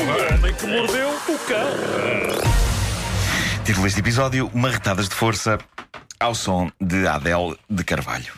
O homem que mordeu o cão. Título deste episódio: Marretadas de Força ao som de Adele de Carvalho.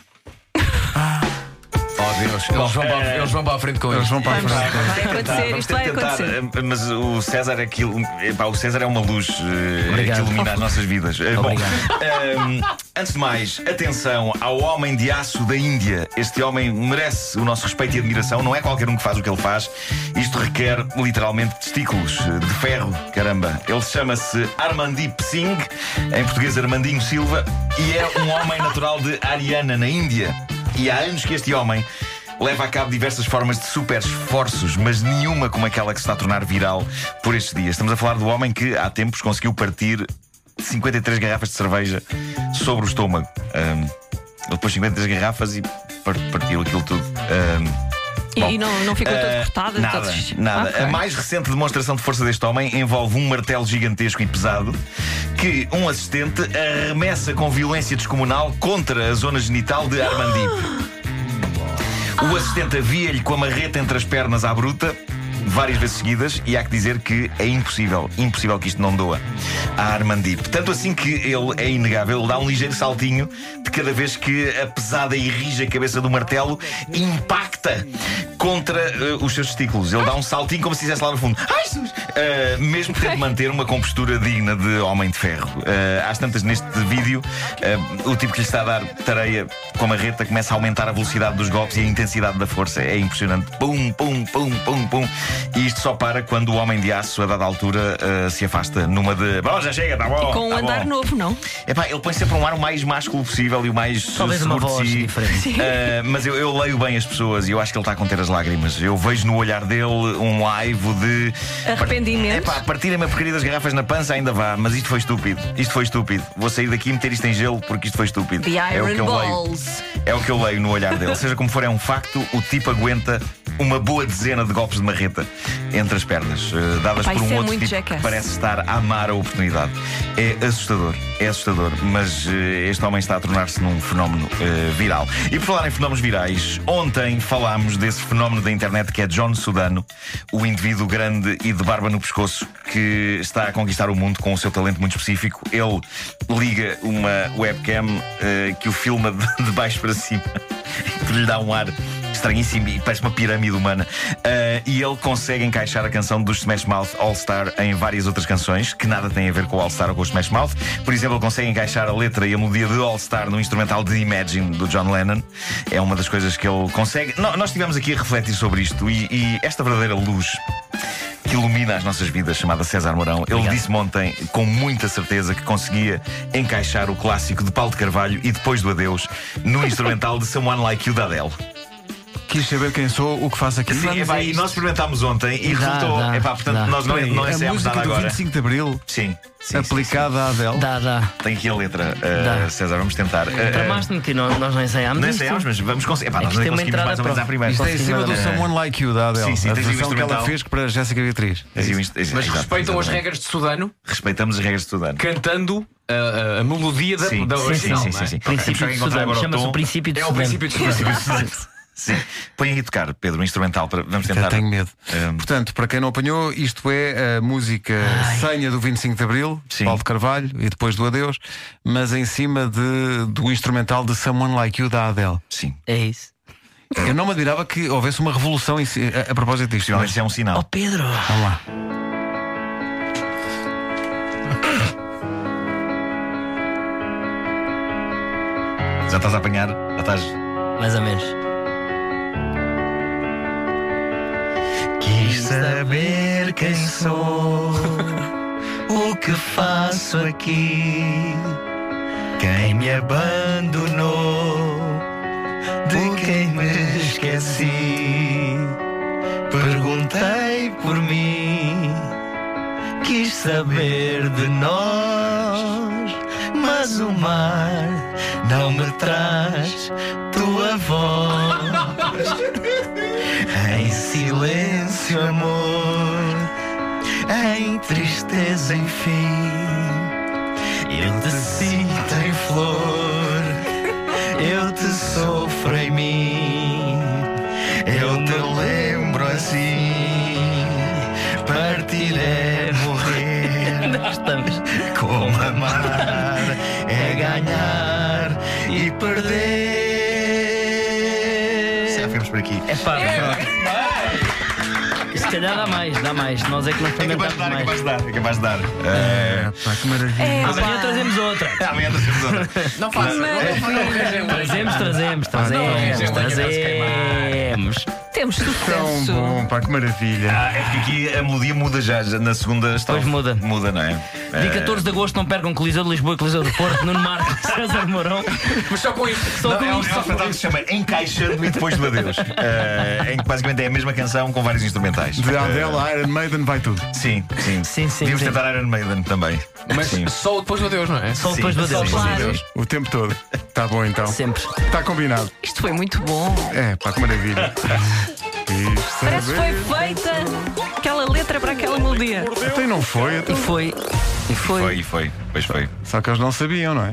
Oh Deus, eles vão, para, eles vão para a frente com Eles eles. vão para a Vamos, frente. vai acontecer, vamos isto ter vai que tentar, acontecer. eh, mas o César é aquilo. epá, o César é uma luz eh, Obrigado. que ilumina as nossas vidas. Eh, bom, Obrigado. ehm, antes de mais, atenção ao homem de aço da Índia. Este homem merece o nosso respeito e admiração. Não é qualquer um que faz o que ele faz. Isto requer literalmente testículos eh, de ferro. Caramba. Ele chama-se Armandip Singh, em português Armandinho Silva, e é um homem natural de Ariana, na Índia. E há anos que este homem leva a cabo diversas formas de super esforços, mas nenhuma como aquela que se está a tornar viral por estes dias. Estamos a falar do homem que há tempos conseguiu partir 53 garrafas de cerveja sobre o estômago. Ahm, ele depois 53 garrafas e par- partiu aquilo tudo. E, Bom, e não, não ficou todo ah, cortado? Nada, todos... nada. Ok. A mais recente demonstração de força deste homem envolve um martelo gigantesco e pesado que um assistente arremessa com violência descomunal contra a zona genital de Armandip. O assistente havia-lhe com a marreta entre as pernas à bruta. Várias vezes seguidas, e há que dizer que é impossível, impossível que isto não doa a Armandip. Tanto assim que ele é inegável, ele dá um ligeiro saltinho de cada vez que a pesada e rija cabeça do martelo impacta contra eh, os seus testículos. Ele dá um saltinho como se estivesse lá no fundo. Ai, Jesus! Eh, mesmo tendo de manter uma compostura digna de homem de ferro. Eh, às tantas, neste vídeo, eh, o tipo que lhe está a dar tareia com a marreta começa a aumentar a velocidade dos golpes e a intensidade da força. É impressionante. Pum, pum, pum, pum, pum. E isto só para quando o homem de aço, a dada altura, se afasta numa de. Bom, já chega, tá bom. Com um tá andar bom." novo, não? Epá, ele põe sempre um ar o mais másculo possível e o mais Talvez uma voz si. diferente. Uh, mas eu, eu leio bem as pessoas e eu acho que ele está a conter as lágrimas. Eu vejo no olhar dele um laivo de. Arrependimento. Epá, partirem-me a porcaria das garrafas na pança ainda vá, mas isto foi estúpido. Isto foi estúpido. Vou sair daqui e meter isto em gelo porque isto foi estúpido. The é o que Iron eu leio. Balls. É o que eu leio no olhar dele. Seja como for, é um facto, o tipo aguenta uma boa dezena de golpes de marreta entre as pernas, eh, dadas Pá, por um é outro tipo jackass. que parece estar a amar a oportunidade. É assustador, é assustador, mas eh, este homem está a tornar-se num fenómeno eh, viral. E por falar em fenómenos virais, ontem falámos desse fenómeno da internet que é John Sudano, o indivíduo grande e de barba no pescoço que está a conquistar o mundo com o seu talento muito específico. Ele liga uma webcam que o filma de, de baixo para cima, que lhe dá um ar estranhíssimo e parece uma pirâmide humana. Ah, e ele consegue encaixar a canção dos Smash Mouth All Star em várias outras canções que nada têm a ver com o All Star ou com o Smash Mouth. Por exemplo, ele consegue encaixar a letra e a melodia de All Star no instrumental de Imagine do John Lennon. É uma das coisas que ele consegue. No- nós estivemos aqui a refletir sobre isto e, e esta verdadeira luz que ilumina as nossas vidas, chamada César Mourão. Ele disse-me ontem, com muita certeza, que conseguia encaixar o clássico de Paulo de Carvalho e depois do Adeus no instrumental de Someone Like You da Adele. Quis saber quem sou, o que faço aqui. Sim, epá, e nós experimentámos ontem e Dá, resultou. dá, epá, portanto, dá. nós não, Espera aí, não a ensaiámos música nada do agora. 25 de Abril, Sim, sim, aplicada à Adele. Dá, dá. sim. Tem aqui a letra, uh, Dá. César, vamos tentar. Uh, Tramaste-me que não- nós não ensaiámos. não isto. ensaiámos, mas vamos conseguir. Epá, É nós que não isto é uma conseguimos entrada mais ou menos para- à primeira. Isto é em cima do Someone Like You da Adele. Sim, sim, a tens o versão que ela instrumental. fez para a Jéssica Beatriz. Mas respeitam as regras de Sudano, Respeitamos as regras de estudante. cantando a, a- a melodia da, Sim, da sim, original. sim, não sim, é? sim. Princípio Ok, de encontrar Sudano. o Chama-se o princípio de É o Sudano. princípio de Sudano. Sim. Põe aí tocar, Pedro, um instrumental para. Vamos Já tentar. tenho medo. Um, Portanto, para quem não apanhou, isto é a música senha do 25 de Abril, Sim. Paulo de Carvalho, e depois do Adeus, mas em cima de, do instrumental de Someone Like You da Adele. Sim. É isso. Eu não me admirava que houvesse uma revolução em si- a, a propósito disto. Mas Mas, isso é um sinal. Oh Pedro! vamos lá. Já estás a apanhar? Já estás. Mais ou menos. Quis saber quem sou, o que faço aqui, quem me abandonou, de quem me esqueci. Perguntei por mim, quis saber de nós, mas o mar não me traz tua voz. silêncio, amor, em tristeza, enfim. Eu te sinto em flor, eu te sofro em mim, eu te lembro assim. Partir é morrer, estamos como amar é ganhar e perder. Já fomos por aqui. É pá, é calhar dá mais, dá mais. Nós é que não É capaz de experimentamos dar, é mais. capaz de dar, é capaz de dar. Eh, Pá, que maravilha. É, Amanhã pá. trazemos outra. Amanhã trazemos outra. Não faço. Trazemos, trazemos, trazemos, trazemos. Temos Tão sucesso. bom, pá, que maravilha. Ah, é porque aqui a melodia muda já, já na segunda está. Pois muda. Muda, não é? Dia 14 de agosto não percam Coliseu de Lisboa e Coliseu do Porto, Nuno Marcos, César Mourão. Mas só com isto. Só Não, com é um, isto. é um espetáculo que se chama Encaixando e depois do Adeus. Eh, em que basicamente é a mesma canção com vários instrumentais. De Adele, Iron Maiden, vai tudo. Sim, sim. Sim, sim, Devíamos sim. tentar Iron Maiden também. Mas sim. só depois do adeus, não é? Só depois do Adeus. Claro. O tempo todo. Tá bom então. Sempre. Está combinado. Isto foi muito bom. É, pá, que maravilha. Isto Parece que foi feita aquela letra para aquela melodia. Até não foi, até- E foi. E foi. Foi, foi. Pois foi. só que eles não sabiam, não é?